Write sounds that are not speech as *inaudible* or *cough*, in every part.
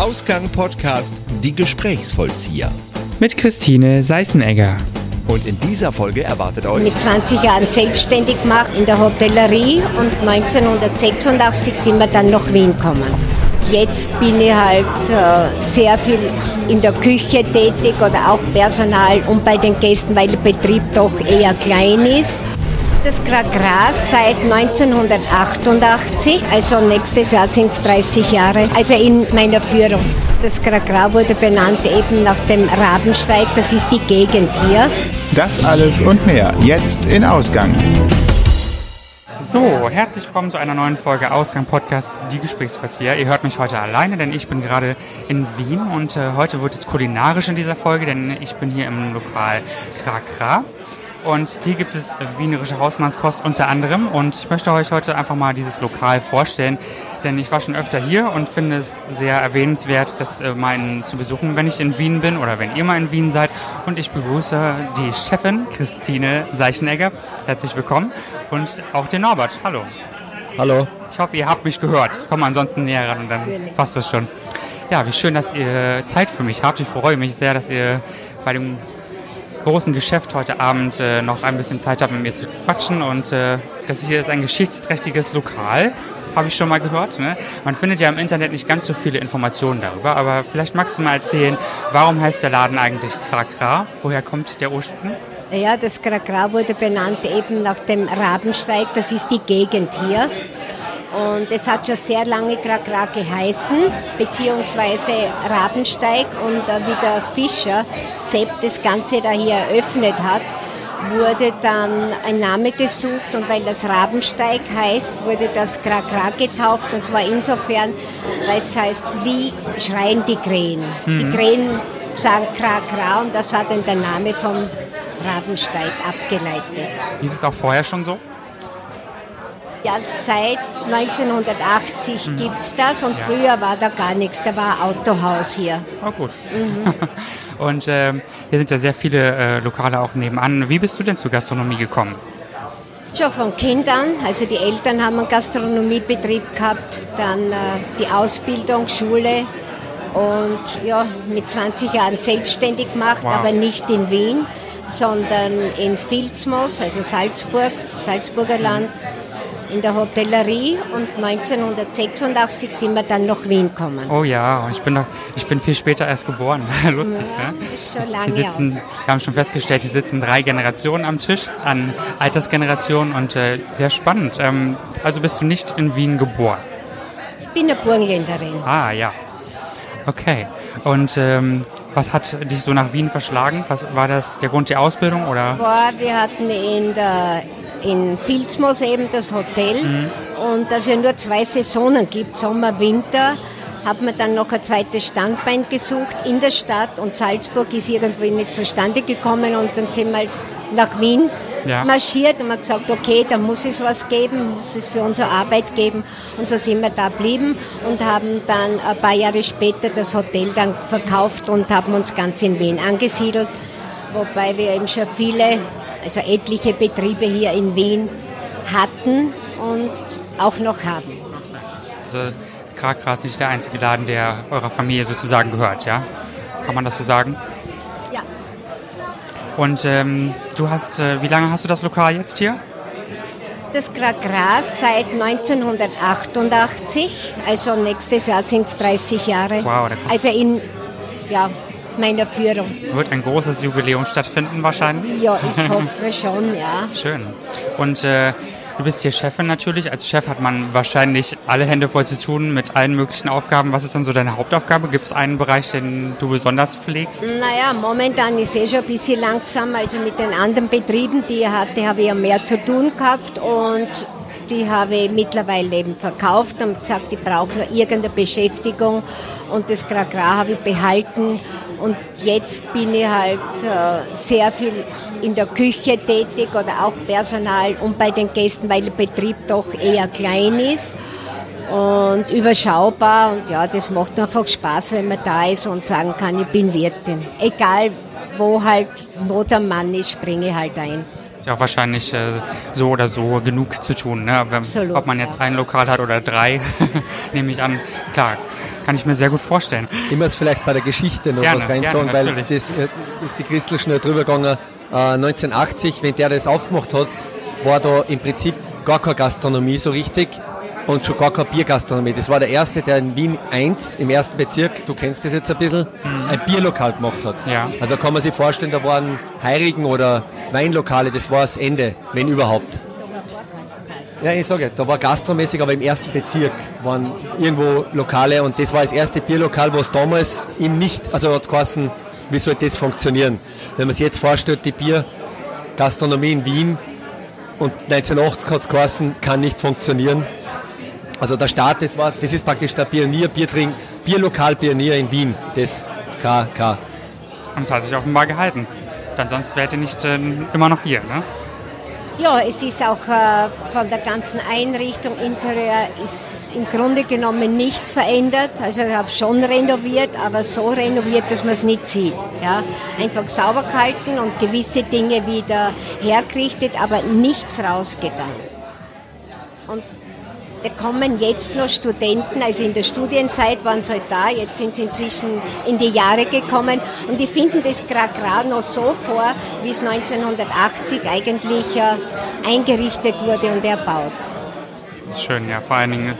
Ausgang Podcast Die Gesprächsvollzieher. Mit Christine Seißenegger. Und in dieser Folge erwartet euch mit 20 Jahren selbstständig gemacht in der Hotellerie und 1986 sind wir dann nach Wien gekommen. Jetzt bin ich halt äh, sehr viel in der Küche tätig oder auch Personal und bei den Gästen, weil der Betrieb doch eher klein ist. Das Gras seit 1988, also nächstes Jahr sind es 30 Jahre, also in meiner Führung. Das Gras wurde benannt eben nach dem Rabensteig, das ist die Gegend hier. Das alles und mehr jetzt in Ausgang. So, herzlich willkommen zu einer neuen Folge Ausgang Podcast Die Gesprächsverzieher. Ihr hört mich heute alleine, denn ich bin gerade in Wien und äh, heute wird es kulinarisch in dieser Folge, denn ich bin hier im Lokal Krakra. Und hier gibt es wienerische Hausmannskost unter anderem. Und ich möchte euch heute einfach mal dieses Lokal vorstellen, denn ich war schon öfter hier und finde es sehr erwähnenswert, das äh, mal in, zu besuchen, wenn ich in Wien bin oder wenn ihr mal in Wien seid. Und ich begrüße die Chefin Christine Seichenegger. Herzlich willkommen. Und auch den Norbert. Hallo. Hallo. Ich hoffe, ihr habt mich gehört. Ich komme ansonsten näher ran und dann passt das schon. Ja, wie schön, dass ihr Zeit für mich habt. Ich freue mich sehr, dass ihr bei dem großen Geschäft heute Abend äh, noch ein bisschen Zeit habt, mit mir zu quatschen. Und äh, das hier ist ein geschichtsträchtiges Lokal, habe ich schon mal gehört. Ne? Man findet ja im Internet nicht ganz so viele Informationen darüber, aber vielleicht magst du mal erzählen, warum heißt der Laden eigentlich Krakra? Woher kommt der Ursprung? Ja, das Krakra wurde benannt eben nach dem Rabensteig, das ist die Gegend hier. Und es hat schon sehr lange Krakra geheißen, beziehungsweise Rabensteig. Und äh, wie der Fischer Sepp das Ganze da hier eröffnet hat, wurde dann ein Name gesucht und weil das Rabensteig heißt, wurde das Krakra getauft und zwar insofern, weil es heißt, wie schreien die Krähen. Mhm. Die Krähen sagen Krakra und das war dann der Name vom Rabensteig abgeleitet. Ist es auch vorher schon so? Ja, seit 1980 mhm. gibt es das und ja. früher war da gar nichts, da war Autohaus hier. Oh gut. Mhm. *laughs* und äh, hier sind ja sehr viele äh, Lokale auch nebenan. Wie bist du denn zur Gastronomie gekommen? Schon von Kindern, also die Eltern haben einen Gastronomiebetrieb gehabt, dann äh, die Ausbildung, Schule und ja, mit 20 Jahren selbstständig gemacht, wow. aber nicht in Wien, sondern in Vilsmos, also Salzburg, Salzburger Land in der Hotellerie und 1986 sind wir dann nach Wien gekommen. Oh ja, ich bin, noch, ich bin viel später erst geboren. *laughs* Lustig, ja, ne? Ist schon lange sitzen, aus. Wir haben schon festgestellt, hier sitzen drei Generationen am Tisch, an Altersgenerationen und äh, sehr spannend. Ähm, also bist du nicht in Wien geboren? Ich bin eine Burgenländerin. Ah, ja. Okay. Und ähm, was hat dich so nach Wien verschlagen? Was war das der Grund der Ausbildung oder? Boah, wir hatten in der in Vilsmos eben das Hotel. Mhm. und dass es ja nur zwei Saisonen gibt, Sommer, Winter, hat man dann noch ein zweites Standbein gesucht in der Stadt. Und Salzburg ist irgendwie nicht zustande gekommen. Und dann sind wir nach Wien ja. marschiert und man gesagt, okay, da muss es was geben, muss es für unsere Arbeit geben. Und so sind wir da geblieben und haben dann ein paar Jahre später das Hotel dann verkauft und haben uns ganz in Wien angesiedelt, wobei wir eben schon viele also etliche Betriebe hier in Wien hatten und auch noch haben. Also ist Krakras nicht der einzige Laden, der eurer Familie sozusagen gehört, ja? Kann man das so sagen? Ja. Und ähm, du hast, äh, wie lange hast du das Lokal jetzt hier? Das Gras seit 1988, also nächstes Jahr sind es 30 Jahre. Wow, also in ja, meiner Führung. Wird ein großes Jubiläum stattfinden wahrscheinlich? Ja, ich hoffe schon, ja. *laughs* Schön. Und äh, du bist hier Chefin natürlich. Als Chef hat man wahrscheinlich alle Hände voll zu tun mit allen möglichen Aufgaben. Was ist dann so deine Hauptaufgabe? Gibt es einen Bereich, den du besonders pflegst? Naja, momentan ist es schon ein bisschen langsam. Also mit den anderen Betrieben, die ich hatte, habe ich ja mehr zu tun gehabt und die habe ich mittlerweile eben verkauft und gesagt, ich brauche nur irgendeine Beschäftigung und das Gragra habe ich behalten und jetzt bin ich halt äh, sehr viel in der Küche tätig oder auch Personal und bei den Gästen, weil der Betrieb doch eher klein ist und überschaubar. Und ja, das macht einfach Spaß, wenn man da ist und sagen kann, ich bin Wirtin. Egal, wo halt Not am Mann ist, springe ich halt ein. Ist ja auch wahrscheinlich äh, so oder so genug zu tun, ne? Absolut, ob man jetzt ein Lokal hat oder drei, *laughs* nehme ich an. Klar, kann ich mir sehr gut vorstellen. Ich muss vielleicht bei der Geschichte noch Gerne, was reinsagen, gerne, weil das äh, ist die Christel schnell drüber gegangen. Äh, 1980, wenn der das aufgemacht hat, war da im Prinzip gar keine Gastronomie so richtig und schon gar keine Biergastronomie. Das war der erste, der in Wien 1 im ersten Bezirk, du kennst das jetzt ein bisschen, ein Bierlokal gemacht hat. Mhm. Ja. Also da kann man sich vorstellen, da waren Heirigen oder Weinlokale, das war das Ende, wenn überhaupt. Ja, ich sage, da war gastromäßig, aber im ersten Bezirk waren irgendwo Lokale und das war das erste Bierlokal, was damals ihm nicht, also hat geheißen, wie soll das funktionieren? Wenn man sich jetzt vorstellt, die Biergastronomie in Wien und 1980 hat es geheißen, kann nicht funktionieren. Also der Start, das, war, das ist praktisch der Pionier, Biertrink, Bierlokal Pionier in Wien, das KK. Und es hat sich offenbar gehalten. Dann sonst wärt ihr nicht äh, immer noch hier, ne? Ja, es ist auch äh, von der ganzen Einrichtung, Interieur ist im Grunde genommen nichts verändert. Also ich habe schon renoviert, aber so renoviert, dass man es nicht sieht. Ja? Einfach sauber gehalten und gewisse Dinge wieder hergerichtet, aber nichts rausgetan. Und da kommen jetzt noch Studenten, also in der Studienzeit waren sie halt da, jetzt sind sie inzwischen in die Jahre gekommen und die finden das gerade noch so vor, wie es 1980 eigentlich äh, eingerichtet wurde und erbaut. Das ist schön, ja. Vor allen Dingen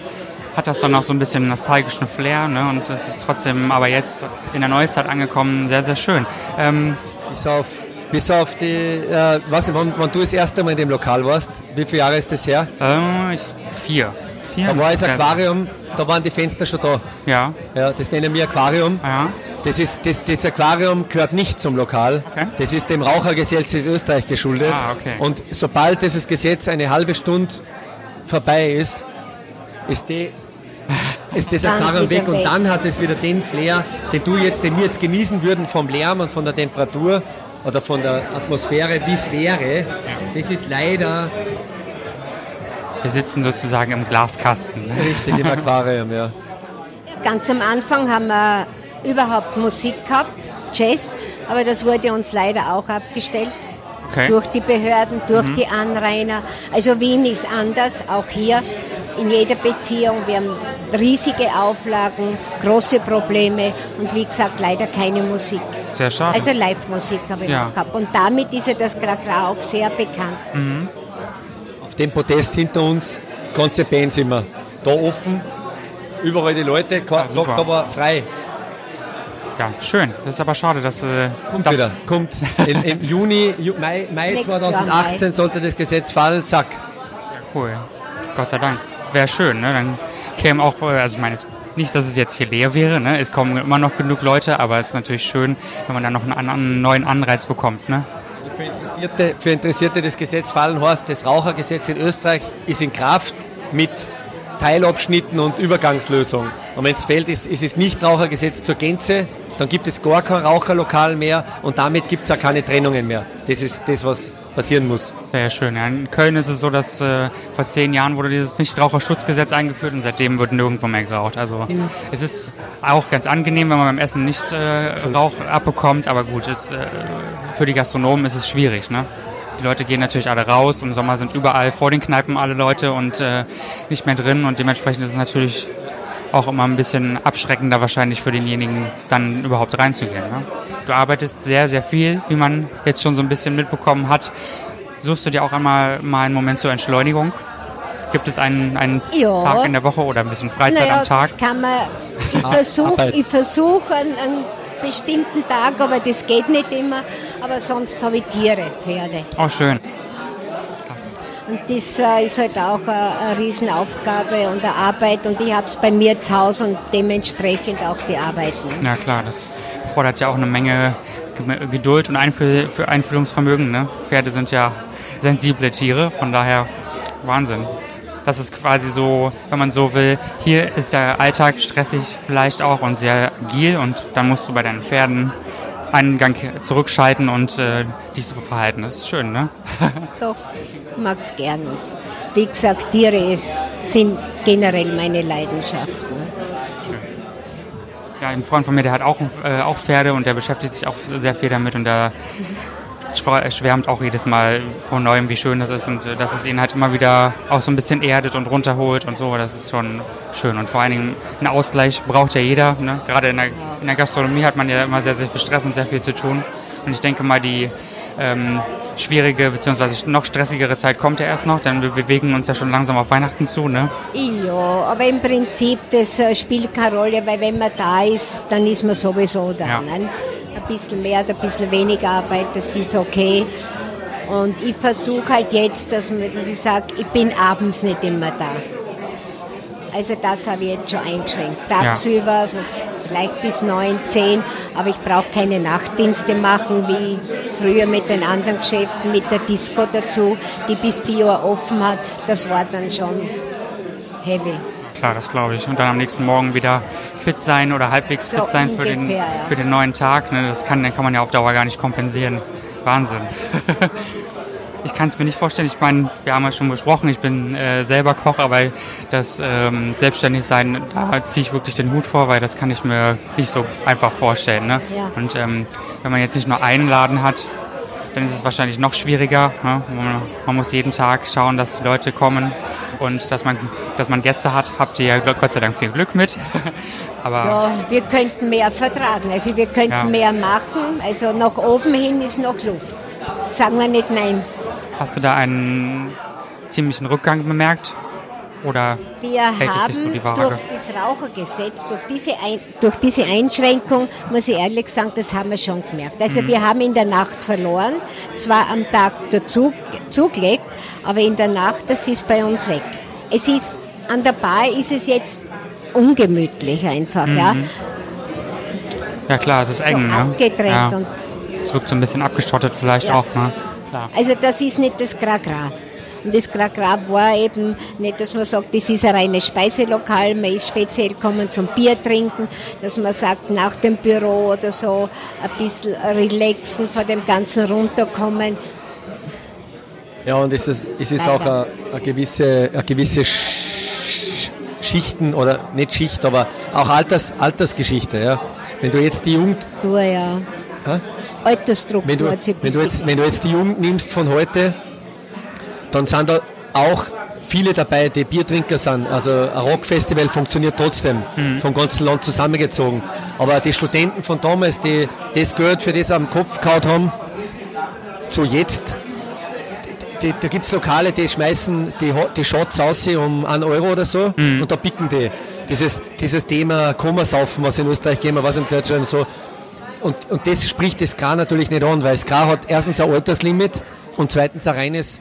hat das dann auch so ein bisschen nostalgischen Flair, ne? Und es ist trotzdem aber jetzt in der Neuzeit angekommen, sehr, sehr schön. Ähm, Bis auf, bis auf die, äh, was, wann, wann du das erste Mal in dem Lokal warst, wie viele Jahre ist das her? äh, ich, vier. Vier? Da war das Aquarium, da waren die Fenster schon da. Ja, Ja, das nennen wir Aquarium. ja. Das, ist, das, das Aquarium gehört nicht zum Lokal. Okay. Das ist dem Rauchergesetz in Österreich geschuldet. Ah, okay. Und sobald dieses Gesetz eine halbe Stunde vorbei ist, ist, die, ist das Aquarium weg und dann hat es wieder den Flair, den du jetzt, den wir jetzt genießen würden vom Lärm und von der Temperatur oder von der Atmosphäre, wie es wäre. Das ist leider Wir sitzen sozusagen im Glaskasten. ne? richtig im Aquarium, ja. Ganz am Anfang haben wir überhaupt Musik gehabt, Jazz, aber das wurde uns leider auch abgestellt. Okay. Durch die Behörden, durch die Anrainer. Also Wien ist anders, auch hier in jeder Beziehung. Wir haben riesige Auflagen, große Probleme und wie gesagt leider keine Musik. Sehr schade. Also Live-Musik habe ich Ja. noch gehabt. Und damit ist ja das Krakra auch sehr bekannt. Auf dem Podest hinter uns, ganze Band sind wir. Da offen, überall die Leute, sagt aber frei. ja, schön. Das ist aber schade, dass... Äh, Kommt das, wieder, kommt. In, Im *laughs* Juni, Ju, Mai, Mai Nächstes Jahr 2018 sollte das Gesetz fallen, zack. Cool. Gott sei Dank. Wäre schön, ne? Dann kämen auch, also ich meine, nicht, dass es jetzt hier leer wäre, ne? Es kommen immer noch genug Leute, aber es ist natürlich schön, wenn man dann noch einen, einen neuen Anreiz bekommt, ne? Für Interessierte, für Interessierte das Gesetz fallen heißt, das Rauchergesetz in Österreich ist in Kraft mit Teilabschnitten und Übergangslösung. Und wenn es fällt, ist, ist es nicht Rauchergesetz zur Gänze, dann gibt es gar kein Raucherlokal mehr und damit gibt es auch keine Trennungen mehr. Das ist das, was passieren muss. Sehr schön. Ja, in Köln ist es so, dass äh, vor zehn Jahren wurde dieses Nichtraucherschutzgesetz eingeführt und seitdem wird nirgendwo mehr geraucht. Also es ist auch ganz angenehm, wenn man beim Essen nicht äh, Rauch abbekommt, aber gut, es, äh, für die Gastronomen ist es schwierig. Ne? Die Leute gehen natürlich alle raus, im Sommer sind überall vor den Kneipen alle Leute und äh, nicht mehr drin und dementsprechend ist es natürlich auch immer ein bisschen abschreckender wahrscheinlich für denjenigen, dann überhaupt reinzugehen. Ne? Du arbeitest sehr, sehr viel, wie man jetzt schon so ein bisschen mitbekommen hat. Suchst du dir auch einmal mal einen Moment zur Entschleunigung? Gibt es einen, einen Ja. Tag in der Woche oder ein bisschen Freizeit naja, am Tag? das kann man. Ich versuche Arbeit. ich versuch einen, einen bestimmten Tag, aber das geht nicht immer. Aber sonst habe ich Tiere, Pferde. Oh, schön. Und das äh, ist halt auch äh, eine Riesenaufgabe und eine Arbeit. Und ich habe es bei mir zu Hause und dementsprechend auch die Arbeiten. Ja klar, das fordert ja auch eine Menge Ge- Geduld und Einfühl für Einfühlungsvermögen. Ne? Pferde sind ja sensible Tiere, von daher Wahnsinn. Das ist quasi so, wenn man so will, hier ist der Alltag stressig vielleicht auch und sehr agil und dann musst du bei deinen Pferden einen Gang zurückschalten und äh, dich so verhalten. Das ist schön, ne? Doch, mag es gern. Und wie gesagt, Tiere sind generell meine Leidenschaft. Ja, ein Freund von mir, der hat auch, äh, auch Pferde und der beschäftigt sich auch sehr viel damit und da schwärmt auch jedes Mal von neuem, wie schön das ist und äh, dass es ihn halt immer wieder auch so ein bisschen erdet und runterholt und so. Das ist schon schön. Und vor allen Dingen einen Ausgleich braucht ja jeder. Ne? Gerade in der, in der Gastronomie hat man ja immer sehr, sehr viel Stress und sehr viel zu tun. Und ich denke mal, die ähm, schwierige bzw. noch stressigere Zeit kommt ja erst noch, denn wir bewegen uns ja schon langsam auf Weihnachten zu. Ne? Ja, aber im Prinzip, das äh, spielt keine Rolle, weil wenn man da ist, dann ist man sowieso da. Ja. Ne? Ein bisschen mehr, ein bisschen weniger Arbeit, das ist okay. Und ich versuche halt jetzt, dass, man, dass ich sage, ich bin abends nicht immer da. Also das habe ich jetzt schon eingeschränkt. Tagsüber, so vielleicht bis 9, 10, aber ich brauche keine Nachtdienste machen, wie früher mit den anderen Geschäften, mit der Disco dazu, die bis 4 Uhr offen hat. Das war dann schon heavy. Klar, das glaube ich. Und dann am nächsten Morgen wieder fit sein oder halbwegs So fit sein für den, ungefähr, ja. für den neuen Tag. Ne? Das kann, dann kann man ja auf Dauer gar nicht kompensieren. Wahnsinn. *laughs* ich kann es mir nicht vorstellen. Ich meine, wir haben ja schon besprochen, ich bin äh, selber Koch, aber das ähm, Selbstständigsein, da ziehe ich wirklich den Hut vor, weil das kann ich mir nicht so einfach vorstellen. Ne? Ja. Und ähm, wenn man jetzt nicht nur einen Laden hat, dann ist es wahrscheinlich noch schwieriger. Ne? Man, man muss jeden Tag schauen, dass die Leute kommen und dass man, dass man Gäste hat. Habt ihr ja Gott sei Dank viel Glück mit. *laughs* Aber Ja, wir könnten mehr vertragen, also wir könnten Ja. mehr machen. Also nach oben hin ist noch Luft. Sagen wir nicht nein. Hast du da einen ziemlichen Rückgang bemerkt? Oder Wir so haben die Waage? durch das Rauchergesetz, durch diese, Ein durch diese Einschränkung, muss ich ehrlich sagen, das haben wir schon gemerkt. Mhm. Also wir haben in der Nacht verloren, zwar am Tag dazu zugelegt, aber in der Nacht, das ist bei uns weg. Es ist, an der Bar ist es jetzt ungemütlich einfach, ja. Ja klar, es ist So eng. Ne? abgedrängt Ja. und Es wirkt so ein bisschen abgeschottet vielleicht Ja. auch. Ne? Klar. Also das ist nicht das Gragra. Und das Gragra war eben nicht, dass man sagt, das ist ein reines Speiselokal, man ist speziell gekommen zum Bier trinken, dass man sagt, nach dem Büro oder so ein bisschen relaxen, von dem Ganzen runterkommen. Ja, und es ist, es ist auch eine, eine gewisse, eine gewisse Sch- Schichten oder nicht Schicht, aber auch Alters, Altersgeschichte. Ja. Wenn du jetzt die Jugend, Du ja. Hä? Altersstruktur wenn du, hat sich ein wenn, du jetzt, wenn du jetzt die Jugend nimmst von heute, dann sind da auch viele dabei, die Biertrinker sind. Also ein Rockfestival funktioniert trotzdem, vom ganzen Land zusammengezogen. Aber die Studenten von damals, die das Geld für das am Kopf gehauen haben, zu jetzt, die, da gibt es Lokale, die schmeißen die, die Shots aus um 1 Euro oder so und da picken die. Dieses, dieses Thema Kummersaufen, was in Österreich gehen, was in Deutschland so. Und, und das spricht das Skar natürlich nicht an, weil Skar hat erstens ein Alterslimit und zweitens ein reines,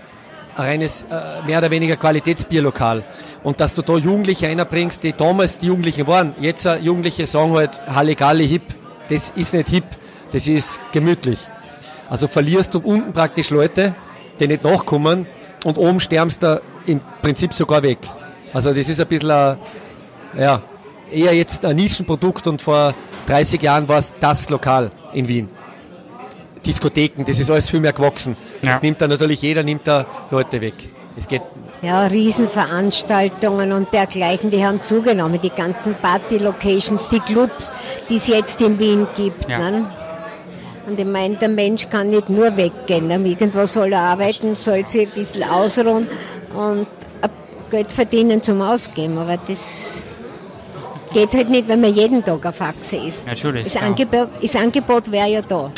ein reines äh, mehr oder weniger Qualitätsbierlokal. Und dass du da Jugendliche einbringst, die damals die Jugendlichen waren, jetzt Jugendliche sagen halt Halligalli hip. Das ist nicht hip, das ist gemütlich. Also verlierst du unten praktisch Leute, die nicht nachkommen und oben sterbst du im Prinzip sogar weg. Also das ist ein bisschen ein, ja, eher jetzt ein Nischenprodukt und vor 30 Jahren war es das Lokal in Wien. Diskotheken, das ist alles viel mehr gewachsen. Ja. Das nimmt da natürlich jeder, nimmt da Leute weg. Es geht, Ja, Riesenveranstaltungen und dergleichen, die haben zugenommen. Die ganzen Party-Locations, die Clubs, die es jetzt in Wien gibt. Ja. Ne? Und ich meine, der Mensch kann nicht nur weggehen. Ne? Irgendwo soll er arbeiten, soll sich ein bisschen ausruhen und ein Geld verdienen zum Ausgeben. Aber das geht halt nicht, wenn man jeden Tag auf Achse ist. Natürlich, Das klar. Angebot, das Angebot wäre ja da.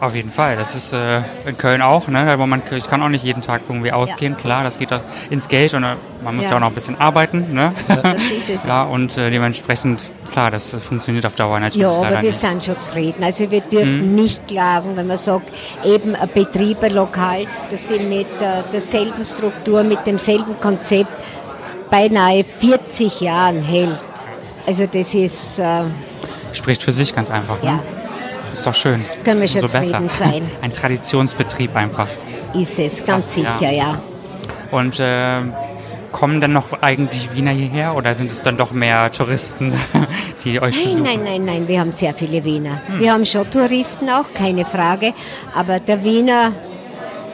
Auf jeden Fall. Das ist äh, in Köln auch. Ne? Aber man, ich kann auch nicht jeden Tag irgendwie ausgehen. Klar, das geht auch ins Geld und äh, man muss ja. Ja. auch noch ein bisschen arbeiten. Ne? Das ist es. *laughs* ja, und äh, dementsprechend, klar, das äh, funktioniert auf Dauer natürlich Ja, aber wir nicht. sind schon zufrieden. Also wir dürfen nicht klagen, wenn man sagt, eben ein Betrieb, ein Lokal, das sie mit äh, derselben Struktur, mit demselben Konzept beinahe 40 Jahren hält. Also das ist, äh, Spricht für sich ganz einfach. Ne? ja, Ist doch schön. Können wir schon zufrieden sein. *laughs* Ein Traditionsbetrieb einfach. ist es, ganz Ja. sicher, ja. Und äh, kommen dann noch eigentlich Wiener hierher oder sind es dann doch mehr Touristen, *laughs* die euch Nein, besuchen? nein, nein, nein, wir haben sehr viele Wiener. Wir haben schon Touristen auch, keine Frage, aber der Wiener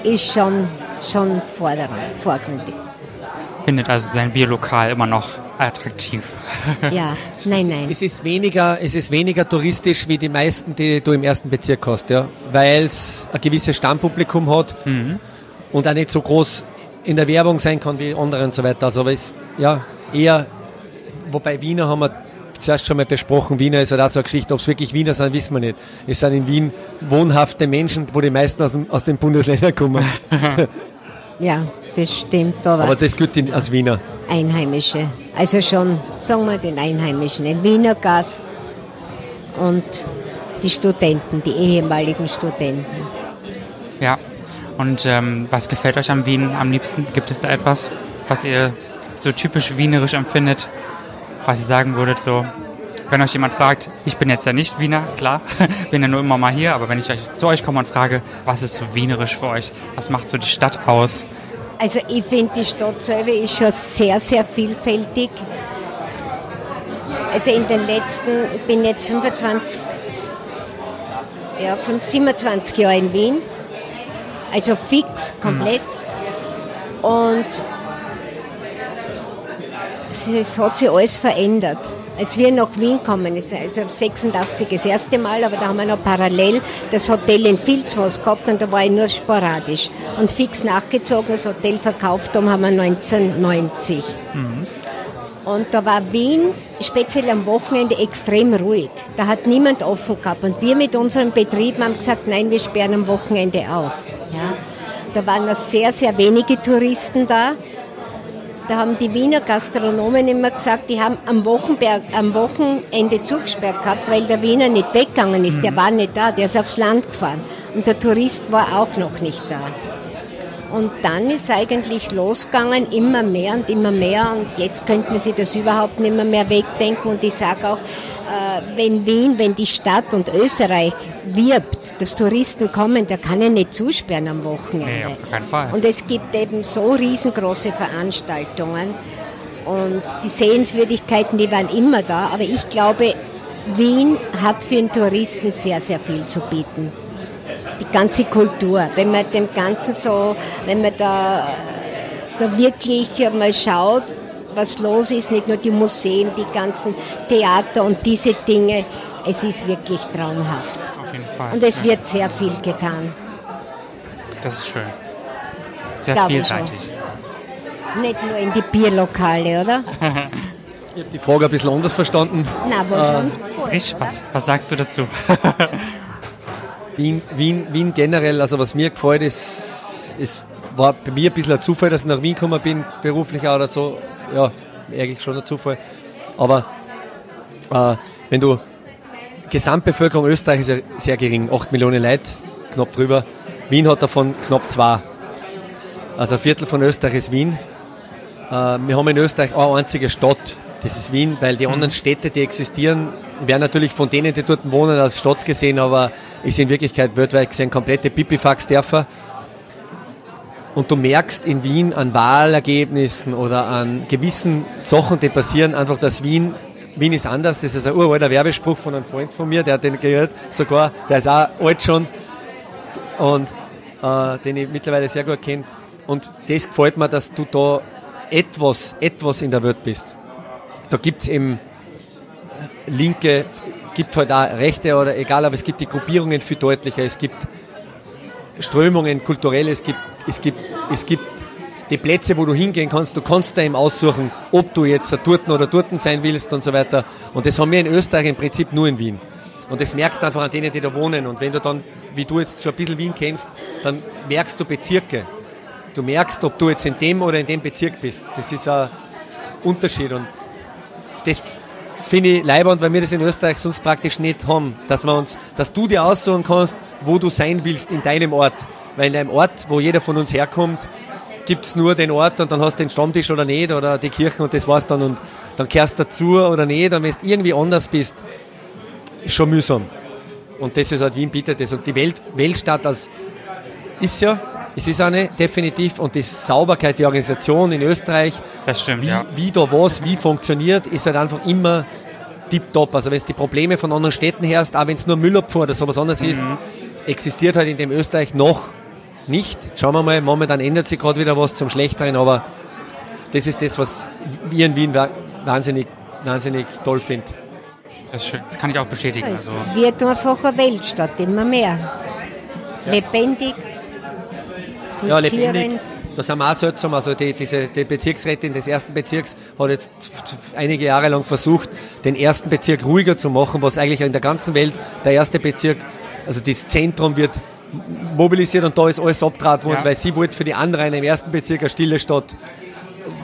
ist schon, schon vordergründig. Findet also sein Bierlokal immer noch attraktiv. *laughs* Ja, nein, nein. Es ist weniger, es ist weniger touristisch wie die meisten, die du im ersten Bezirk hast, ja, weil es ein gewisses Stammpublikum hat und auch nicht so groß in der Werbung sein kann wie andere und so weiter. Also aber es ja eher, wobei Wiener haben wir zuerst schon mal besprochen, Wiener ist halt auch so eine Geschichte, ob es wirklich Wiener sind, wissen wir nicht. Es sind in Wien wohnhafte Menschen, wo die meisten aus, dem, aus den Bundesländern kommen. *laughs* Ja, das stimmt, aber, Aber das gilt in- als Wiener. Einheimische. Also schon, sagen wir den Einheimischen, den Wiener Gast und die Studenten, die ehemaligen Studenten. Ja. Und ähm, was gefällt euch am Wien am liebsten? Gibt es da etwas, was ihr so typisch wienerisch empfindet? Was ihr sagen würdet, so, wenn euch jemand fragt, ich bin jetzt ja nicht Wiener, klar, *laughs* bin ja nur immer mal hier, aber wenn ich euch, zu euch komme und frage, was ist so wienerisch für euch? Was macht so die Stadt aus? Also ich finde, die Stadt selber ist schon sehr, sehr vielfältig. Also in den letzten, ich bin jetzt 25, ja, 5, 27 Jahre in Wien. Also fix, komplett. Und es, es hat sich alles verändert. Als wir nach Wien kommen, ist also 86 das erste Mal, aber da haben wir noch parallel das Hotel in Vilsmos gehabt und da war ich nur sporadisch. Und fix nachgezogen, das Hotel verkauft haben, haben wir 1990. Und da war Wien speziell am Wochenende extrem ruhig. Da hat niemand offen gehabt. Und wir mit unserem Betrieb haben gesagt, nein, wir sperren am Wochenende auf. Ja. Da waren noch sehr, sehr wenige Touristen da. Da haben die Wiener Gastronomen immer gesagt, die haben am, Wochenberg, am Wochenende zugesperrt gehabt, weil der Wiener nicht weggegangen ist. Der war nicht da, der ist aufs Land gefahren. Und der Tourist war auch noch nicht da. Und dann ist eigentlich losgegangen, immer mehr und immer mehr. Und jetzt könnte man sich das überhaupt nicht mehr, mehr wegdenken. Und ich sage auch, äh, wenn Wien, wenn die Stadt und Österreich wirbt, dass Touristen kommen, der kann ja nicht zusperren am Wochenende. Nee, auf keinen Fall. Und es gibt eben so riesengroße Veranstaltungen. Und die Sehenswürdigkeiten, die waren immer da. Aber ich glaube, Wien hat für den Touristen sehr, sehr viel zu bieten die ganze Kultur. Wenn man dem Ganzen so, wenn man da, da wirklich mal schaut, was los ist, nicht nur die Museen, die ganzen Theater und diese Dinge, es ist wirklich traumhaft. Auf jeden Fall. Und es Ja, wird sehr viel getan. Das ist schön. Sehr Glaube vielseitig. Nicht nur in die Bierlokale, oder? *laughs* Ich habe die Frage ein bisschen anders verstanden. Na, was uns gefällt. Ich, was, was sagst du dazu? *laughs* Wien, Wien, Wien generell, also was mir gefällt, ist, es war bei mir ein bisschen ein Zufall, dass ich nach Wien gekommen bin, beruflich auch oder so. Ja, eigentlich schon ein Zufall. Aber äh, wenn du, Gesamtbevölkerung Österreich ist ja sehr gering, 8 Millionen Leute, knapp drüber. Wien hat davon knapp zwei. Also ein Viertel von Österreich ist Wien. Äh, wir haben in Österreich eine einzige Stadt, das ist Wien, weil die anderen Städte, die existieren, werden natürlich von denen, die dort wohnen, als Stadt gesehen, aber ist in Wirklichkeit weltweit gesehen komplette Pipifax-Dörfer. Und du merkst in Wien an Wahlergebnissen oder an gewissen Sachen, die passieren, einfach, dass Wien, Wien ist anders. Das ist ein uralter Werbespruch von einem Freund von mir, der hat den gehört, sogar, der ist auch alt schon und äh, den ich mittlerweile sehr gut kenne. Und das gefällt mir, dass du da etwas, etwas in der Welt bist. Da gibt es eben Linke, gibt halt auch Rechte oder egal, aber es gibt die Gruppierungen viel deutlicher. Es gibt Strömungen, kulturelle, es gibt, es gibt, es gibt die Plätze, wo du hingehen kannst. Du kannst da eben aussuchen, ob du jetzt dort oder dort sein willst und so weiter. Und das haben wir in Österreich im Prinzip nur in Wien. Und das merkst du einfach an denen, die da wohnen. Und wenn du dann, wie du jetzt schon ein bisschen Wien kennst, dann merkst du Bezirke. Du merkst, ob du jetzt in dem oder in dem Bezirk bist. Das ist ein Unterschied. Und das finde ich leibend, weil wir das in Österreich sonst praktisch nicht haben. Dass, wir uns, dass du dir aussuchen kannst, wo du sein willst in deinem Ort. Weil in deinem Ort, wo jeder von uns herkommt, gibt es nur den Ort und dann hast du den Stammtisch oder nicht oder die Kirche und das war's dann. Und dann kehrst du dazu oder nicht. Und wenn du irgendwie anders bist, ist schon mühsam. Und das ist halt Wien bietet das. Und die Welt, Weltstadt als ist ja, es ist eine, definitiv. Und die Sauberkeit, die Organisation in Österreich, stimmt, wie, ja. wie da was, wie funktioniert, ist halt einfach immer tipptopp. Also wenn es die Probleme von anderen Städten herrscht, auch wenn es nur Müllabfuhr oder sowas anderes ist, existiert halt in dem Österreich noch nicht. Schauen wir mal, momentan ändert sich gerade wieder was zum Schlechteren, aber das ist das, was wir in Wien wahnsinnig, wahnsinnig toll finde. Das. Das kann ich auch bestätigen. Es Also, wird einfach eine Weltstadt, immer mehr. Lebendig, Ja, lebendig. Da sind wir auch seltsam. Also die, diese, die Bezirksrätin des ersten Bezirks hat jetzt einige Jahre lang versucht, den ersten Bezirk ruhiger zu machen, was eigentlich in der ganzen Welt der erste Bezirk, also das Zentrum wird mobilisiert und da ist alles abtrat worden, Ja. weil sie wollte für die anderen im ersten Bezirk eine stille Stadt.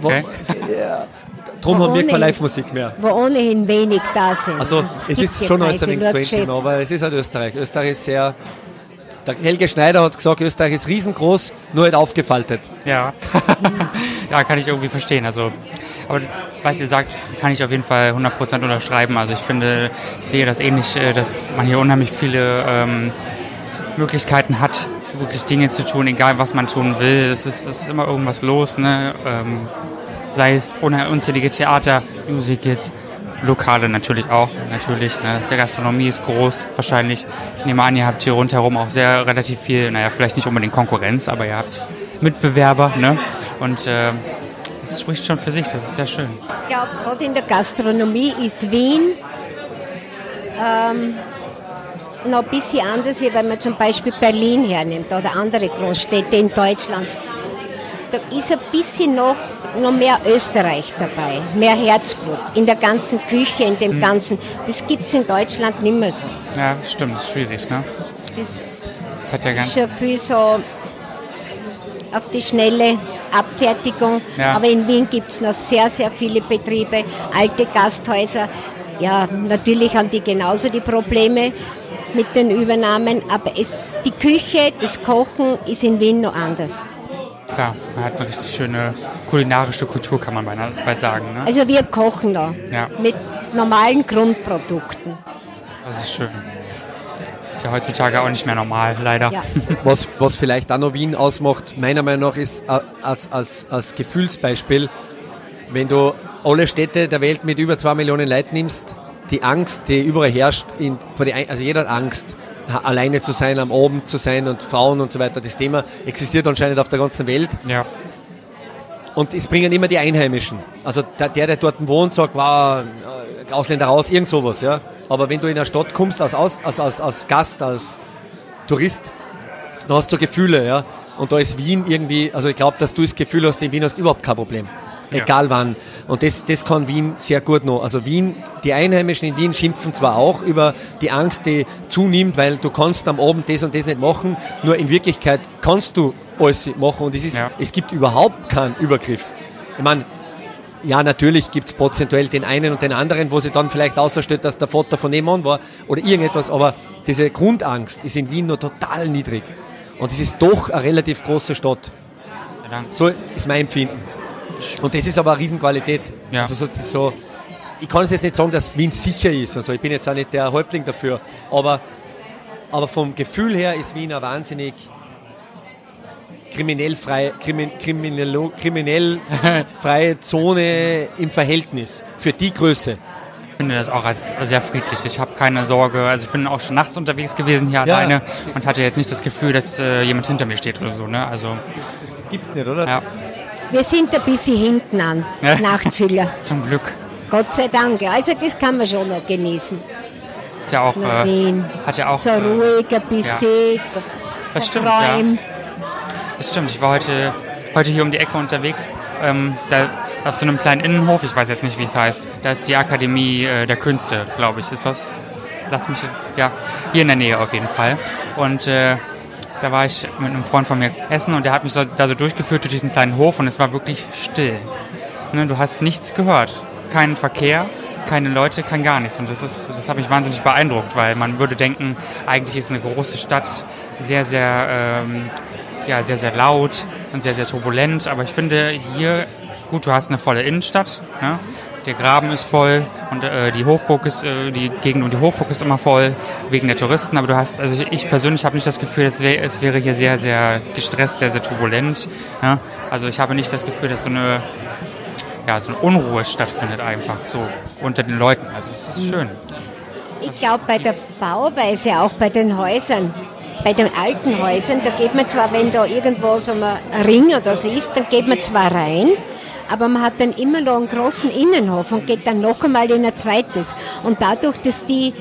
Wo, Okay. *laughs* Drum haben wir keine Live-Musik mehr. Wo ohnehin wenig da sind. Also Es es ist ja schon alles ein aber es ist halt Österreich. Österreich ist sehr... Der Helge Schneider hat gesagt, Österreich ist riesengroß, nur halt aufgefaltet. ja. *laughs* ja, kann ich irgendwie verstehen. Also, aber was ihr sagt, kann ich auf jeden Fall 100% unterschreiben. Also ich finde, ich sehe das ähnlich, äh, dass man hier unheimlich viele ähm, Möglichkeiten hat, wirklich Dinge zu tun, egal was man tun will. Es ist, es ist immer irgendwas los, ne? Ähm, sei es unzählige Theater, Musicals, Lokale natürlich auch, natürlich. Ne? Der Gastronomie ist groß, wahrscheinlich. Ich nehme an, ihr habt hier rundherum auch sehr relativ viel, naja, vielleicht nicht unbedingt Konkurrenz, aber ihr habt Mitbewerber, ne? Und äh, spricht schon für sich, das ist sehr schön. Ich glaube, gerade in der Gastronomie ist Wien ähm, noch ein bisschen anders, wie wenn man zum Beispiel Berlin hernimmt oder andere Großstädte in Deutschland. Da ist ein bisschen noch, noch mehr Österreich dabei, mehr Herzblut in der ganzen Küche, in dem Ganzen. Das gibt es in Deutschland nicht mehr so. Ja, stimmt, das ist schwierig, ne? Das Das hat ja ist ganz. schon viel so auf die schnelle Abfertigung. Ja. Aber in Wien gibt es noch sehr, sehr viele Betriebe, alte Gasthäuser. Ja, natürlich haben die genauso die Probleme mit den Übernahmen, aber es, die Küche, das Kochen ist in Wien noch anders. Klar, man hat eine richtig schöne kulinarische Kultur, kann man beinahe bald sagen, ne? Also wir kochen noch Ja. mit normalen Grundprodukten. Das ist schön. Das ist ja heutzutage auch nicht mehr normal, leider. Ja. *laughs* Was, was vielleicht auch noch Wien ausmacht, meiner Meinung nach, ist äh, als, als, als Gefühlsbeispiel, wenn du alle Städte der Welt mit über zwei Millionen Leuten nimmst, die Angst, die überall herrscht, in, also jeder hat Angst, alleine zu sein, am Abend zu sein und Frauen und so weiter. Das Thema existiert anscheinend auf der ganzen Welt. Ja. Und es bringen immer die Einheimischen. Also der, der, dort wohnt, sagt, wow, äh, Ausländer raus, irgend sowas. Ja? Aber wenn du in eine Stadt kommst als, als, als, als Gast, als Tourist, dann hast du Gefühle. Ja? Und da ist Wien irgendwie, also ich glaube, dass du das Gefühl hast, in Wien hast du überhaupt kein Problem. Ja. Egal wann. Und das, das kann Wien sehr gut noch. Also Wien, die Einheimischen in Wien schimpfen zwar auch über die Angst, die zunimmt, weil du kannst am Abend das und das nicht machen, nur in Wirklichkeit kannst du alles machen und es, ist, Ja. es gibt überhaupt keinen Übergriff. Ich meine, ja, natürlich gibt es prozentuell den einen und den anderen, wo sie dann vielleicht außerstellt, dass der Vater von nebenan war oder irgendetwas, aber diese Grundangst ist in Wien nur total niedrig. Und es ist doch eine relativ große Stadt. Ja, So ist mein Empfinden. Und das ist aber eine Riesenqualität. Ja. Also so, so, ich kann es jetzt nicht sagen, dass Wien sicher ist. Also ich bin jetzt auch nicht der Häuptling dafür. Aber, aber vom Gefühl her ist Wien eine wahnsinnig kriminell frei, krimin, kriminello- kriminell *laughs* freie Zone im Verhältnis für die Größe. Ich finde das auch als sehr friedlich. Ich habe keine Sorge. Also ich bin auch schon nachts unterwegs gewesen hier Ja. alleine und hatte jetzt nicht das Gefühl, dass äh, jemand hinter mir steht oder so. Ne? Also Gibt's nicht, oder? ja, Wir sind ein bisschen hinten an, Ja. nach Züller. *laughs* zum Glück. Gott sei Dank. Also das kann man schon noch genießen. Ist ja auch, äh, Wien. hat ja auch. So äh, ruhig, ein bisschen. Das stimmt, ja. Das stimmt, ich war heute, heute hier um die Ecke unterwegs. Ähm, da auf so einem kleinen Innenhof, ich weiß jetzt nicht, wie es heißt. Da ist die Akademie äh, der Künste, glaube ich. Ist das? Lass mich. Ja, hier in der Nähe auf jeden Fall. Und äh, da war ich mit einem Freund von mir essen und der hat mich so, da so durchgeführt durch diesen kleinen Hof und es war wirklich still. Ne, du hast nichts gehört. Keinen Verkehr, keine Leute, kein gar nichts. Und das, ist, das hat mich wahnsinnig beeindruckt, weil man würde denken, eigentlich ist eine große Stadt sehr, sehr, ähm, ja, sehr, sehr laut und sehr, sehr turbulent. Aber ich finde hier, gut, du hast eine volle Innenstadt. Ne? Der Graben ist voll und äh, die Hofburg ist, äh, die Gegend um die Hofburg ist immer voll wegen der Touristen. Aber du hast, also ich, ich persönlich habe nicht das Gefühl, es, wär, es wäre hier sehr, sehr gestresst, sehr, sehr turbulent. Ne? Also ich habe nicht das Gefühl, dass so eine ja, so eine Unruhe stattfindet einfach so unter den Leuten. Also es ist schön. Ich glaube, bei der Bauweise, auch bei den Häusern, bei den alten Häusern, da geht man zwar, wenn da irgendwo so ein Ring oder so ist, dann geht man zwar rein, aber man hat dann immer noch einen großen Innenhof und geht dann noch einmal in ein zweites. Und dadurch, dass die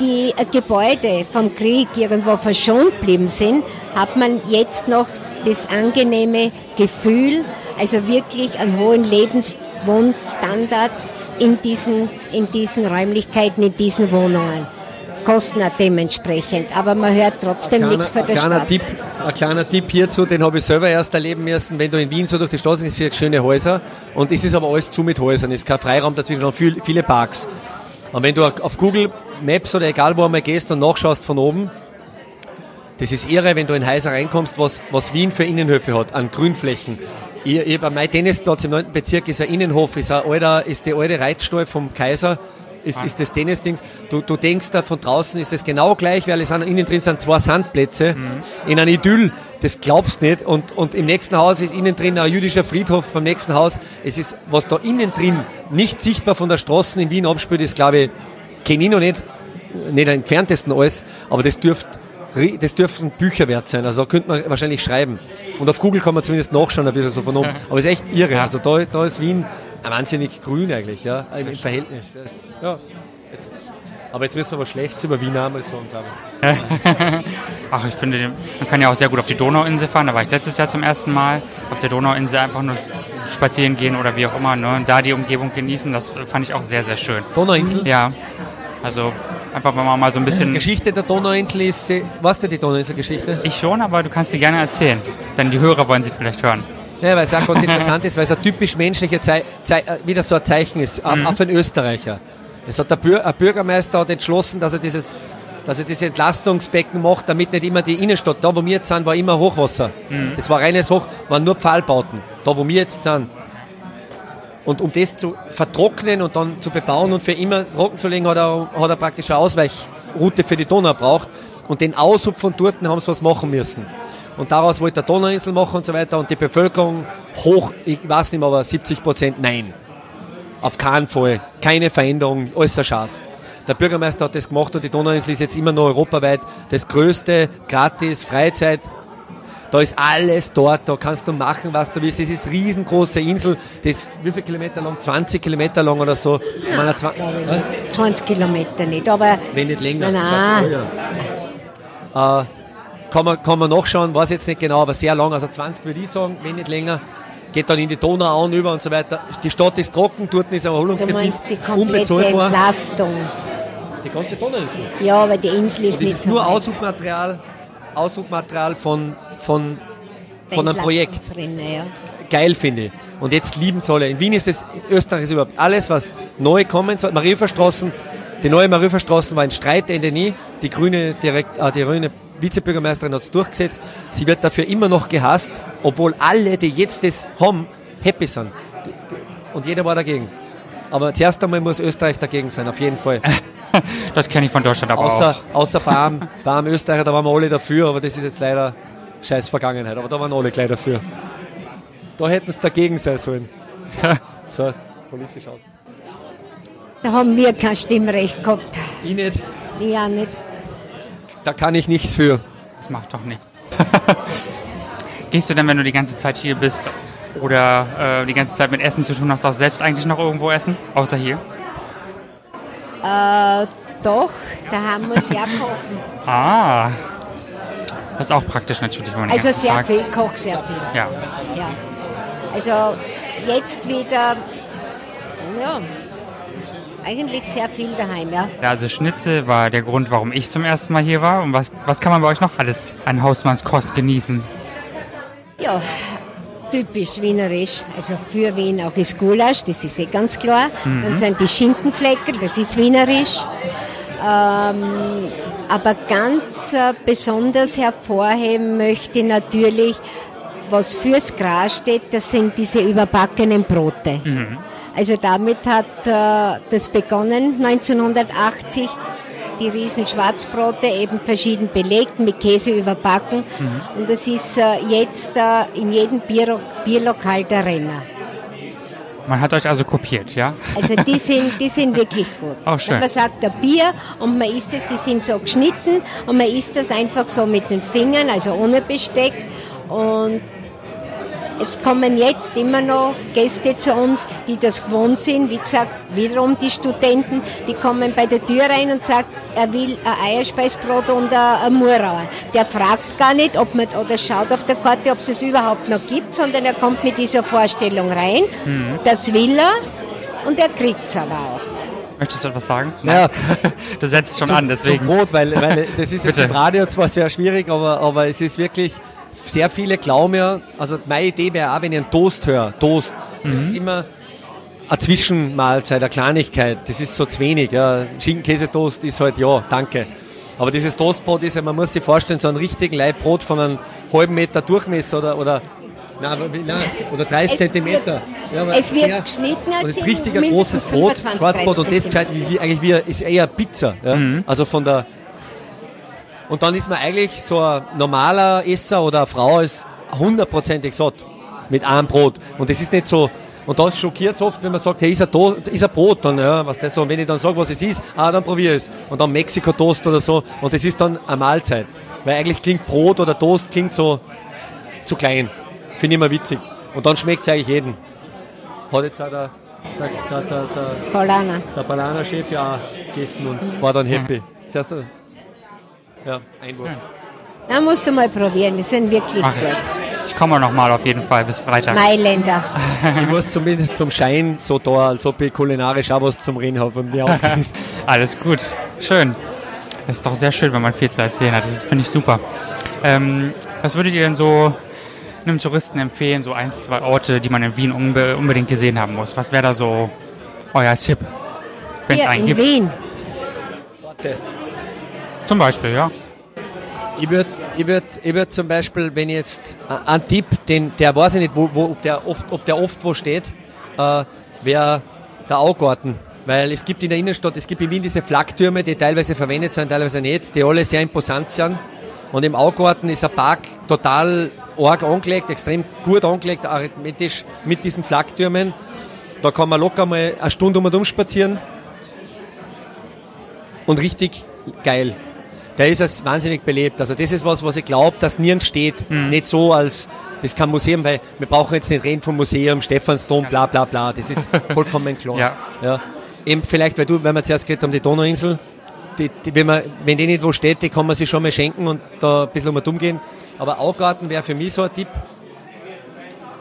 die Gebäude vom Krieg irgendwo verschont blieben sind, hat man jetzt noch das angenehme Gefühl, also wirklich einen hohen Lebenswohnstandard in diesen, in diesen Räumlichkeiten, in diesen Wohnungen. Kosten auch dementsprechend, aber man hört trotzdem Kleiner- nichts von der ein kleiner Stadt. Tipp, ein kleiner Tipp hierzu, den habe ich selber erst erleben müssen. Wenn du in Wien so durch die Straßen gehst, du schöne Häuser und es ist aber alles zu mit Häusern. Es ist kein Freiraum dazwischen, viel, viele Parks. Und wenn du auf Google Maps oder egal wo einmal gehst und nachschaust von oben, das ist irre, wenn du in Häuser reinkommst, was, was Wien für Innenhöfe hat, an Grünflächen. Ich, ich habe mein Tennisplatz im 9. Bezirk, ist ein Innenhof, ist, ein alter, ist die alte Reitstall vom Kaiser, ist, ist das Tennisdings. Du, du denkst da von draußen ist es genau gleich, weil es sind, innen drin sind zwei Sandplätze in einem Idyll. Das glaubst nicht. Und, und im nächsten Haus ist innen drin ein jüdischer Friedhof beim nächsten Haus. Es ist, was da innen drin nicht sichtbar von der Straße in Wien abspielt, ist, glaube ich, kenne ich noch nicht, nicht am entferntesten alles, aber das dürfte das dürften Bücher wert sein, also da könnte man wahrscheinlich schreiben. Und auf Google kann man zumindest nachschauen, ein bisschen so von oben. Aber es ist echt irre. Also da, da ist Wien wahnsinnig grün eigentlich, ja, im, im Verhältnis. Ja, jetzt, aber jetzt müssen wir was Schlechtes über Wien einmal sagen, glaube ich. *laughs* Ach, ich finde, man kann ja auch sehr gut auf die Donauinsel fahren. Da war ich letztes Jahr zum ersten Mal. Auf der Donauinsel einfach nur spazieren gehen oder wie auch immer. Ne? Und da die Umgebung genießen, das fand ich auch sehr, sehr schön. Donauinsel? Ja, also einfach wenn man mal so ein Die bisschen... Geschichte der Donauinsel ist, weißt du die Donauinsel-Geschichte? Ich schon, aber du kannst sie gerne erzählen. Denn die Hörer wollen sie vielleicht hören. Ja, weil es auch ganz interessant ist, weil es ein typisch menschlicher Zei Zei äh, wieder so ein Zeichen ist, auch auch für einen Österreicher. Es hat der Bür ein Bürgermeister hat entschlossen, dass er dieses dass er dieses Entlastungsbecken macht, damit nicht immer die Innenstadt, da wo wir jetzt sind, war immer Hochwasser. Das war reines Hoch, waren nur Pfahlbauten, da wo wir jetzt sind. Und um das zu vertrocknen und dann zu bebauen und für immer trocken zu legen, hat er, hat er praktisch eine Ausweichroute für die Donau braucht. Und den Aushub von dort haben sie was machen müssen. Und daraus wollte der Donauinsel machen und so weiter. Und die Bevölkerung hoch, ich weiß nicht mehr, aber 70 Prozent nein. Auf keinen Fall. Keine Veränderung, ein Schatz. Der Bürgermeister hat das gemacht und die Donauinsel ist jetzt immer noch europaweit das größte gratis Freizeit. Da ist alles dort, da kannst du machen, was du willst. Das ist eine riesengroße Insel, das ist wie viele Kilometer lang? 20 Kilometer lang oder so. Ich meine, zwa- 20 Kilometer nicht, aber wenn nicht länger. Nein, Äh, kann, man, kann man nachschauen, weiß jetzt nicht genau, aber sehr lang, also 20 würde ich sagen, wenn nicht länger. Geht dann in die Donau an über und so weiter. Die Stadt ist trocken, dort ist ein du Erholungsgebiet, meinst die komplette. Entlastung. Die ganze Donauinsel. Ja, aber die Insel ist nicht ist so nur weit. Aushubmaterial, Aushubmaterial von, von, von einem Projekt. Entlassungsrinne, ja. Geil finde ich. Und jetzt lieben sie alle. In Wien ist es, Österreich ist überhaupt alles, was neu kommen soll. Marienverstraßen, die neue Marienverstraßen war ein Streitende nie. Die grüne, direkt, äh, die grüne Vizebürgermeisterin hat es durchgesetzt. Sie wird dafür immer noch gehasst, obwohl alle, die jetzt das haben, happy sind. Und jeder war dagegen. Aber zuerst einmal muss Österreich dagegen sein, auf jeden Fall. *laughs* Das kenne ich von Deutschland aber Außer, auch. außer beim, *laughs* beim Österreicher, da waren wir alle dafür, aber das ist jetzt leider scheiß Vergangenheit. Aber da waren alle gleich dafür. Da hätten sie dagegen sein sollen. *laughs* So, politisch aus. Da haben wir kein Stimmrecht gehabt. Ich nicht. Ja, nicht. Da kann ich nichts für. Das macht doch nichts. *laughs* Gehst du denn, wenn du die ganze Zeit hier bist oder äh, die ganze Zeit mit Essen zu tun hast, auch selbst eigentlich noch irgendwo essen? Außer hier? Äh, doch, da haben wir sehr *laughs* kochen. Ah. Das ist auch praktisch natürlich, wenn man Also sehr Tag... viel, koch sehr viel. Ja. Ja. Also jetzt wieder, ja, eigentlich sehr viel daheim, ja. ja, also Schnitzel war der Grund, warum ich zum ersten Mal hier war. Und was, was kann man bei euch noch alles an Hausmannskost genießen? Ja, typisch wienerisch. Also für Wien auch ist Gulasch, das ist eh ganz klar. Dann sind die Schinkenfleckel, das ist wienerisch. Ähm, aber ganz äh, besonders hervorheben möchte ich natürlich, was fürs Gras steht, das sind diese überbackenen Brote. Also damit hat äh, das begonnen 1980 die riesen Schwarzbrote eben verschieden belegt, mit Käse überbacken. Und das ist äh, jetzt äh, in jedem Bier Bierlokal der Renner. Man hat euch also kopiert, ja? Also die *laughs* sind, die sind wirklich gut. Oh, schön. Man sagt, ein Bier und man isst es, die sind so geschnitten und man isst das einfach so mit den Fingern, also ohne Besteck. Und es kommen jetzt immer noch Gäste zu uns, die das gewohnt sind. Wie gesagt, wiederum die Studenten, die kommen bei der Tür rein und sagen, er will ein Eierspeisbrot und ein Murauer. Der fragt gar nicht, ob man, oder schaut auf der Karte, ob es es überhaupt noch gibt, sondern er kommt mit dieser Vorstellung rein. Mhm. Das will er und er kriegt es aber auch. Möchtest du etwas sagen? Ja. Du setzt schon Zum- an, deswegen. Brot, weil, weil das ist jetzt im Radio zwar sehr schwierig, aber, aber es ist wirklich, sehr viele glauben ja, also meine Idee wäre auch, wenn ich einen Toast höre, Toast, das Mhm. ist immer eine Zwischenmahlzeit, eine Kleinigkeit, das ist so zu wenig. Ja. Schinken-Käse-Toast ist halt, ja, danke. Aber dieses Toastbrot ist ja, man muss sich vorstellen, so ein richtigen Leibbrot von einem halben Meter Durchmesser oder, oder, nein, nein, oder 30 Es Zentimeter. Ja, aber es wird sehr- geschnitten, das ist richtig ein großes Brot, 25, Schwarzbrot und das 30 gescheit wie, wie, eigentlich wie, ist eher Pizza. Ja? Also von der, und dann ist man eigentlich so ein normaler Esser oder eine Frau ist hundertprozentig satt mit einem Brot. Und das ist nicht so, und das schockiert es oft, wenn man sagt, hey, ist ein, To ist ein Brot, dann, ja, was das so, und wenn ich dann sage, was es ist, ah, dann probiere ich es. Und dann Mexiko-Toast oder so, und das ist dann eine Mahlzeit. Weil eigentlich klingt Brot oder Toast klingt so zu klein. Finde ich immer witzig. Und dann schmeckt es eigentlich jedem. Hat jetzt auch der, der, der, der, der Bananer-Chef ja auch gegessen und war dann happy. Zuerst, äh, ja, Einwurf. Da musst du mal probieren, die sind wirklich Mach ich. gut. Ich komme noch mal auf jeden Fall bis Freitag. Mailänder. *laughs* Ich muss zumindest zum Schein so da, als ob ich kulinarisch auch was zum Reden habe und mir *laughs* auskenne. Alles gut. Schön. Das ist doch sehr schön, wenn man viel zu erzählen hat. Das finde ich super. Ähm, was würdet ihr denn so einem Touristen empfehlen, so ein, zwei Orte, die man in Wien unbe unbedingt gesehen haben muss? Was wäre da so euer Tipp? Wenn es einen in gibt. Wien. Zum Beispiel, ja. Ich würde ich würd, ich würd zum Beispiel, wenn ich jetzt einen Tipp, den, der weiß ich nicht, wo, wo, ob, der oft, ob der oft wo steht, äh, wäre der Augarten. Weil es gibt in der Innenstadt, es gibt in Wien diese Flaktürme, die teilweise verwendet sind, teilweise nicht, die alle sehr imposant sind. Und im Augarten ist ein Park total arg angelegt, extrem gut angelegt, arithmetisch mit diesen Flaktürmen. Da kann man locker mal eine Stunde um und um spazieren. Und richtig geil. Der ist als wahnsinnig belebt. Also das ist was, was ich glaube, dass nirgends steht. Nicht so als, das kann Museum, weil wir brauchen jetzt nicht reden vom Museum, Stephansdom, bla bla bla. Das ist *laughs* vollkommen klar. Ja. Ja. Eben vielleicht, weil du, wenn wir zuerst geredet haben, die Donauinsel, die, die, wenn, man, wenn die nicht wo steht, die kann man sich schon mal schenken und da ein bisschen um um gehen. Aber Augarten wäre für mich so ein Tipp,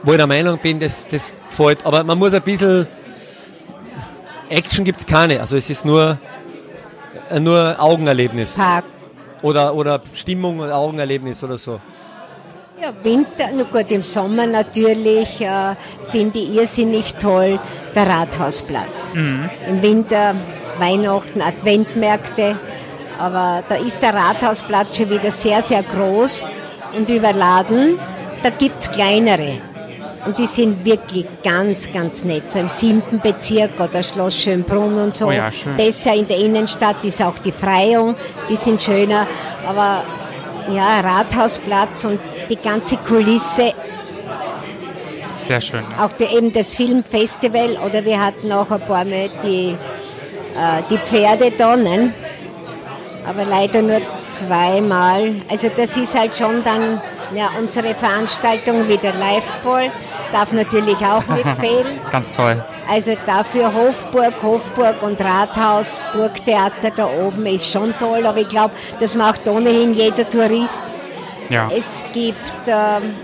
wo ich der Meinung bin, das, das gefällt. Aber man muss ein bisschen, Action gibt es keine. Also es ist nur, nur Augenerlebnis. Park. Oder, oder Stimmung und Augenerlebnis oder so. Ja, Winter, nur gut, im Sommer natürlich äh, finde ich irrsinnig toll der Rathausplatz. Im Winter Weihnachten, Adventmärkte, aber da ist der Rathausplatz schon wieder sehr, sehr groß und überladen. Da gibt's kleinere. Und die sind wirklich ganz, ganz nett. So im siebten Bezirk oder Schloss Schönbrunn und so. Oh ja. Besser in der Innenstadt ist auch die Freiung, die sind schöner. Aber ja, Rathausplatz und die ganze Kulisse, Sehr schön. auch die, eben das Filmfestival oder wir hatten auch ein paar Mal die, äh, die Pferde da, ne? aber leider nur zweimal. Also das ist halt schon dann ja, unsere Veranstaltung wie der Liveball, darf natürlich auch *laughs* nicht fehlen. Ganz toll. Also dafür Hofburg, Hofburg und Rathaus, Burgtheater da oben ist schon toll, aber ich glaube, das macht ohnehin jeder Tourist. Ja. Es gibt, ähm,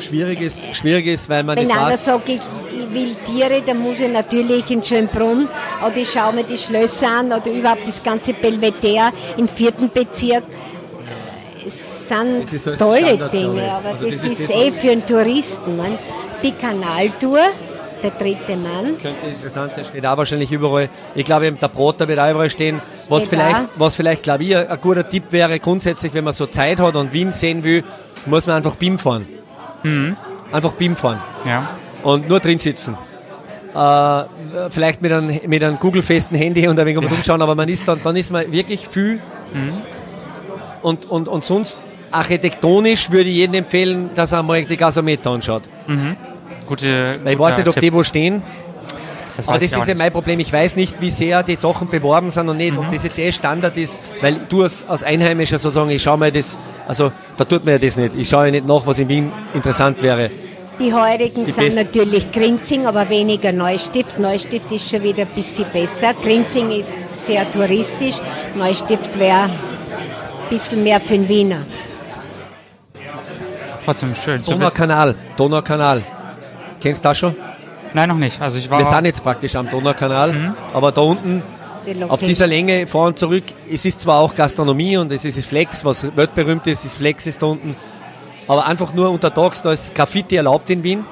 Schwierig ist, schwierig ist weil man wenn einer sagt, ich, ich will Tiere, dann muss ich natürlich in Schönbrunn oder ich schaue mir die Schlösser an oder überhaupt das ganze Belvedere im vierten Bezirk. Sind Das ist so tolle Dinge, aber Also das, das ist das, eh für einen Touristen. Man. Die Kanaltour, der dritte Mann, könnte interessant sein, steht auch wahrscheinlich überall. Ich glaube, der Broter wird auch überall stehen. Was Steht vielleicht, was vielleicht, glaube ich, ein guter Tipp wäre, grundsätzlich, wenn man so Zeit hat und Wien sehen will, muss man einfach BIM fahren. Einfach BIM fahren. Ja. und nur drin sitzen. Äh, vielleicht mit einem, mit einem Google-festen Handy und ein wenig ja. umschauen, aber man ist dann, dann ist man wirklich viel. Und, und, und sonst architektonisch würde ich jedem empfehlen, dass er einmal die Gasometer anschaut. Gute. Weil ich weiß nicht, ob Tipp. die wo stehen, das aber das ist ja mein Problem. Ich weiß nicht, wie sehr die Sachen beworben sind und nicht, ob das jetzt eh Standard ist, weil du als, als Einheimischer sozusagen, ich schau mal das Also da tut man ja das nicht. Ich schaue ja nicht nach, was in Wien interessant wäre. Die heurigen Die sind best- natürlich Grinzing, aber weniger Neustift. Neustift ist schon wieder ein bisschen besser. Grinzing ist sehr touristisch. Neustift wäre ein bisschen mehr für den Wiener. Trotzdem schön. Donaukanal, Donaukanal. Kennst du das schon? Nein, noch nicht. Also ich war Wir sind jetzt praktisch am Donaukanal, aber da unten auf dieser Länge vor und zurück, es ist zwar auch Gastronomie und es ist Flex, was weltberühmt ist, ist Flex ist da unten, aber einfach nur untertags, da ist Graffiti erlaubt in Wien.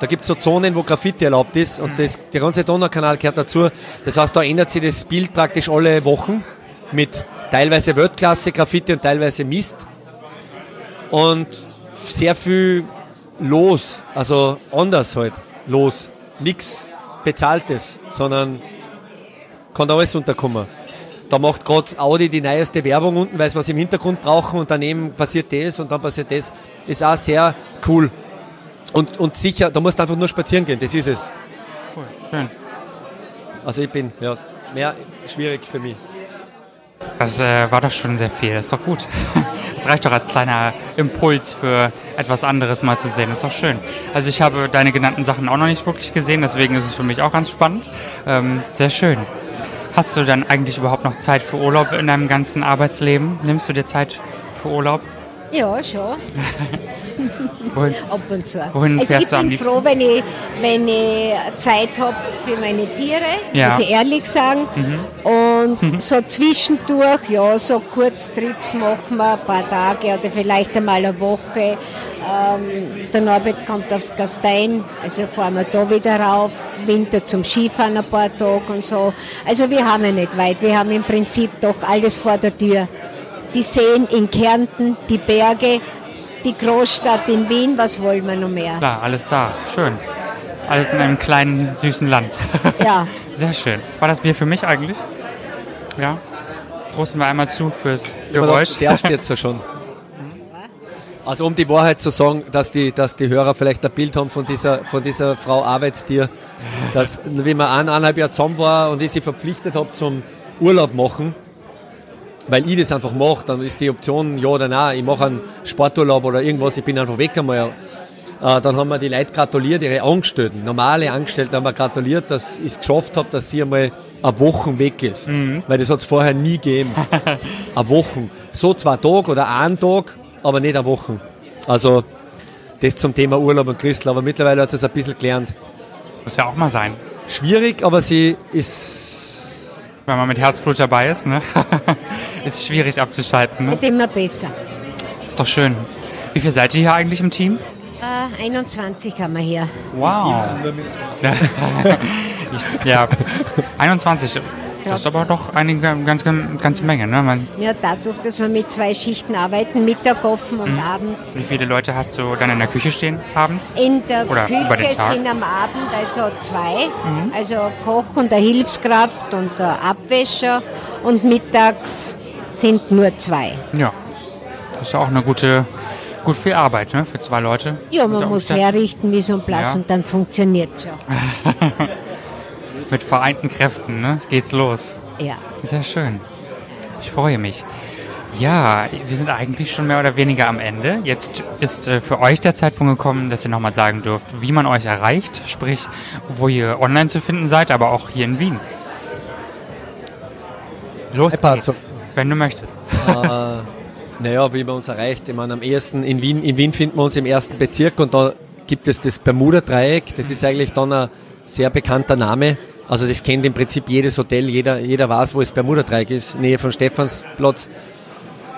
Da gibt es so Zonen, wo Graffiti erlaubt ist und das, der ganze Donaukanal gehört dazu. Das heißt, da ändert sich das Bild praktisch alle Wochen mit teilweise Weltklasse Graffiti und teilweise Mist. Und sehr viel los, also anders halt, los. Nichts Bezahltes, sondern kann da alles unterkommen. Da macht gerade Audi die neueste Werbung unten, weil sie was im Hintergrund brauchen und daneben passiert das und dann passiert das. Ist auch sehr cool. Und, und sicher, da musst du einfach nur spazieren gehen, das ist es. Cool, schön. Also ich bin, ja, mehr schwierig für mich. Das äh, war doch schon sehr viel. Das ist doch gut. *laughs* Das reicht doch als kleiner Impuls für etwas anderes mal zu sehen. Das ist doch schön. Also ich habe deine genannten Sachen auch noch nicht wirklich gesehen, deswegen ist es für mich auch ganz spannend. Ähm, sehr schön. Hast du dann eigentlich überhaupt noch Zeit für Urlaub in deinem ganzen Arbeitsleben? Nimmst du dir Zeit für Urlaub? Ja, schon. *laughs* Wohin? *laughs* Ab und zu. Wohin also ich bin froh, wenn ich, wenn ich Zeit habe für meine Tiere, Ja. Mhm. muss ich ehrlich sagen. Und so zwischendurch, ja, so Kurztrips machen wir, ein paar Tage oder vielleicht einmal eine Woche. Ähm, der Norbert kommt aufs Gastein, also fahren wir da wieder rauf. Winter zum Skifahren ein paar Tage und so. Also wir haben ja nicht weit, wir haben im Prinzip doch alles vor der Tür. Die Seen in Kärnten, die Berge, die Großstadt in Wien, was wollen wir noch mehr? Klar, alles da. Schön. Alles in einem kleinen, süßen Land. *laughs* Ja, Sehr schön. War das Bier für mich eigentlich? Ja. Prosten wir einmal zu fürs Geräusch. Der erste jetzt ja schon. Also um die Wahrheit zu sagen, dass die, dass die Hörer vielleicht ein Bild haben von dieser, von dieser Frau Arbeitstier, dass wie man ein, eineinhalb Jahre zusammen war und ich sie verpflichtet habe zum Urlaub machen, weil ich das einfach mache, dann ist die Option ja oder nein, ich mache einen Sporturlaub oder irgendwas, ich bin einfach weg einmal. Äh, dann haben wir die Leute gratuliert, ihre Angestellten, normale Angestellte haben wir gratuliert, dass ich es geschafft habe, dass sie einmal eine Woche weg ist. Weil das hat es vorher nie gegeben. *laughs* eine Woche. So zwei Tage oder einen Tag, aber nicht eine Woche. Also das zum Thema Urlaub und Christel, aber mittlerweile hat sie es ein bisschen gelernt. Muss ja auch mal sein. Schwierig, aber sie ist Wenn man mit Herzblut dabei ist, ne? *laughs* ist schwierig abzuschalten, ne? wird immer besser. Ist doch schön. Wie viel seid ihr hier eigentlich im Team? Äh, 21 haben wir hier. Wow. Ja. *laughs* ich, ja, 21. Das ist aber doch eine ganz, ganz, ganze Menge, ne? Man, Ja, dadurch, dass wir mit zwei Schichten arbeiten, Mittag offen Mhm. und Abend. wie viele Leute hast du dann in der Küche stehen abends? In der Oder über den Küche Tag? sind am Abend also zwei, Mhm. also Koch und eine Hilfskraft und der Abwäscher und mittags sind nur zwei. Ja. Das ist auch eine gute, gut viel Arbeit, ne? Für zwei Leute. Ja, man muss herrichten, wie so ein Platz Ja. und dann funktioniert schon. *laughs* Mit vereinten Kräften, ne? Es geht's los. Ja. Sehr schön. Ich freue mich. Ja, wir sind eigentlich schon mehr oder weniger am Ende. Jetzt ist äh, für euch der Zeitpunkt gekommen, dass ihr nochmal sagen dürft, wie man euch erreicht, sprich, wo ihr online zu finden seid, aber auch hier in Wien. Los geht's, wenn du möchtest. Naja, wie man uns erreicht. Ich meine, am ersten in Wien, in Wien finden wir uns im ersten Bezirk und da gibt es das Bermuda-Dreieck. Das ist eigentlich dann ein sehr bekannter Name. Also das kennt im Prinzip jedes Hotel, jeder, jeder weiß, wo das Bermuda-Dreieck ist, Nähe von Stephansplatz.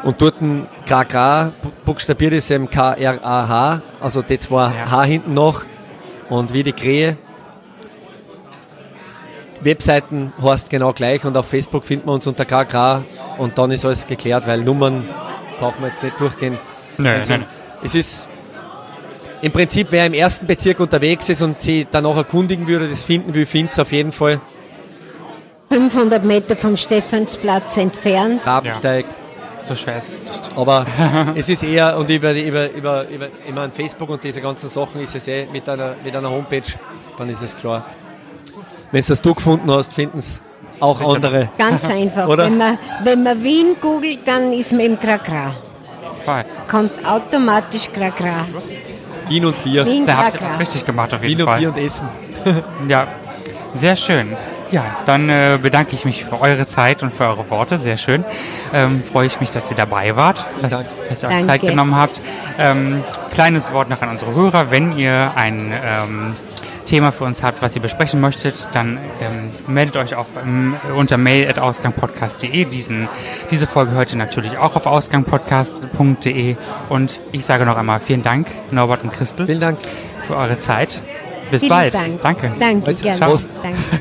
Und dort ein KK, buchstabiert ist eben K-R-A-H, also die zwei Ja. H hinten noch und wie die Krähe. Webseiten heißt genau gleich und auf Facebook finden wir uns unter KK und dann ist alles geklärt, weil Nummern brauchen wir jetzt nicht durchgehen. Also, nö, nö. Es ist im Prinzip, wer im ersten Bezirk unterwegs ist und sie danach erkundigen würde, das finden will, findet es auf jeden Fall. 500 Meter vom Stephansplatz entfernt. Rabensteig. So schwer ist es nicht. Aber *laughs* es ist eher, und über, über, über, über ich meine, Facebook und diese ganzen Sachen ist es eh mit einer, mit einer Homepage, dann ist es klar. Wenn es das du gefunden hast, finden es auch andere. Ganz einfach. *laughs* Oder? Wenn man, wenn man Wien googelt, dann ist man im Krakra. Kommt automatisch Krakra. Wien und Bier. Wien Da habt ihr was richtig gemacht auf jeden Wien und Fall. Bier und Essen. *laughs* Ja, sehr schön. Ja, dann äh, bedanke ich mich für eure Zeit und für eure Worte. Sehr schön. Ähm, freue ich mich, dass ihr dabei wart, dass, dass ihr euch Danke. Zeit genommen habt. Ähm, kleines Wort noch an unsere Hörer. Wenn ihr ein ähm, Thema für uns habt, was ihr besprechen möchtet, dann ähm, meldet euch auf, ähm, unter mail.ausgangpodcast.de. Diesen, diese Folge heute natürlich auch auf ausgangpodcast.de. Und ich sage noch einmal vielen Dank, Norbert und Christel, Vielen Dank. für eure Zeit. Bis Vielen bald. Dank. Danke. Danke, gerne. Danke.